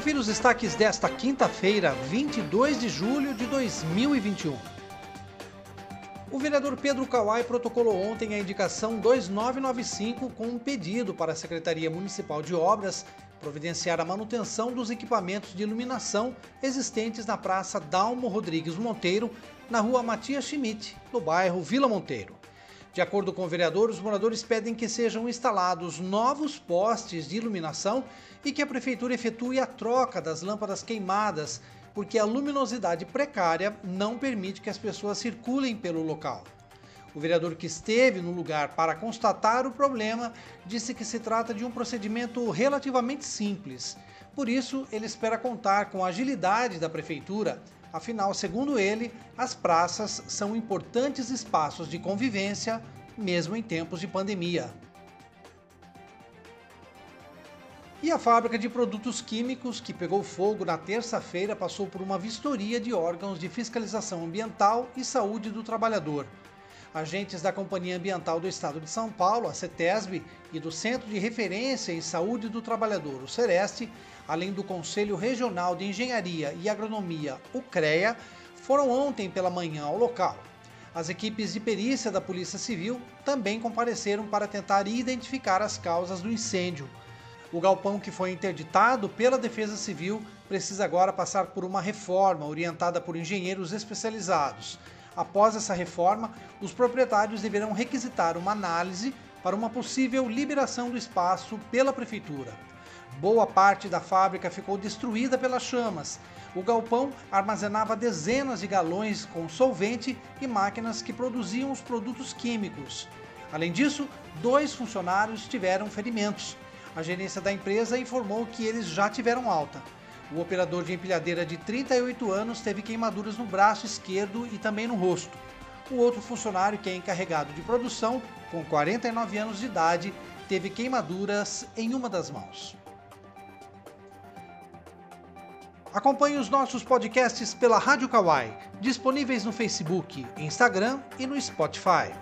Confira os destaques desta quinta-feira, 22 de julho de 2021. O vereador Pedro Kawai protocolou ontem a indicação 2995 com um pedido para a Secretaria Municipal de Obras providenciar a manutenção dos equipamentos de iluminação existentes na Praça Dalmo Rodrigues Monteiro, na rua Matias Schmidt, no bairro Vila Monteiro. De acordo com o vereador, os moradores pedem que sejam instalados novos postes de iluminação e que a prefeitura efetue a troca das lâmpadas queimadas, porque a luminosidade precária não permite que as pessoas circulem pelo local. O vereador que esteve no lugar para constatar o problema disse que se trata de um procedimento relativamente simples. Por isso, ele espera contar com a agilidade da prefeitura. Afinal, segundo ele, as praças são importantes espaços de convivência, mesmo em tempos de pandemia. E a fábrica de produtos químicos que pegou fogo na terça-feira passou por uma vistoria de órgãos de fiscalização ambiental e saúde do trabalhador. Agentes da Companhia Ambiental do Estado de São Paulo, a CETESB, e do Centro de Referência em Saúde do Trabalhador, o CEREST, além do Conselho Regional de Engenharia e Agronomia, o CREA, foram ontem pela manhã ao local. As equipes de perícia da Polícia Civil também compareceram para tentar identificar as causas do incêndio. O galpão que foi interditado pela Defesa Civil precisa agora passar por uma reforma orientada por engenheiros especializados. Após essa reforma, os proprietários deverão requisitar uma análise para uma possível liberação do espaço pela prefeitura. Boa parte da fábrica ficou destruída pelas chamas. O galpão armazenava dezenas de galões com solvente e máquinas que produziam os produtos químicos. Além disso, dois funcionários tiveram ferimentos. A gerência da empresa informou que eles já tiveram alta. O operador de empilhadeira de 38 anos teve queimaduras no braço esquerdo e também no rosto. O outro funcionário, que é encarregado de produção, com 49 anos de idade, teve queimaduras em uma das mãos. Acompanhe os nossos podcasts pela Rádio Kawai, disponíveis no Facebook, Instagram e no Spotify.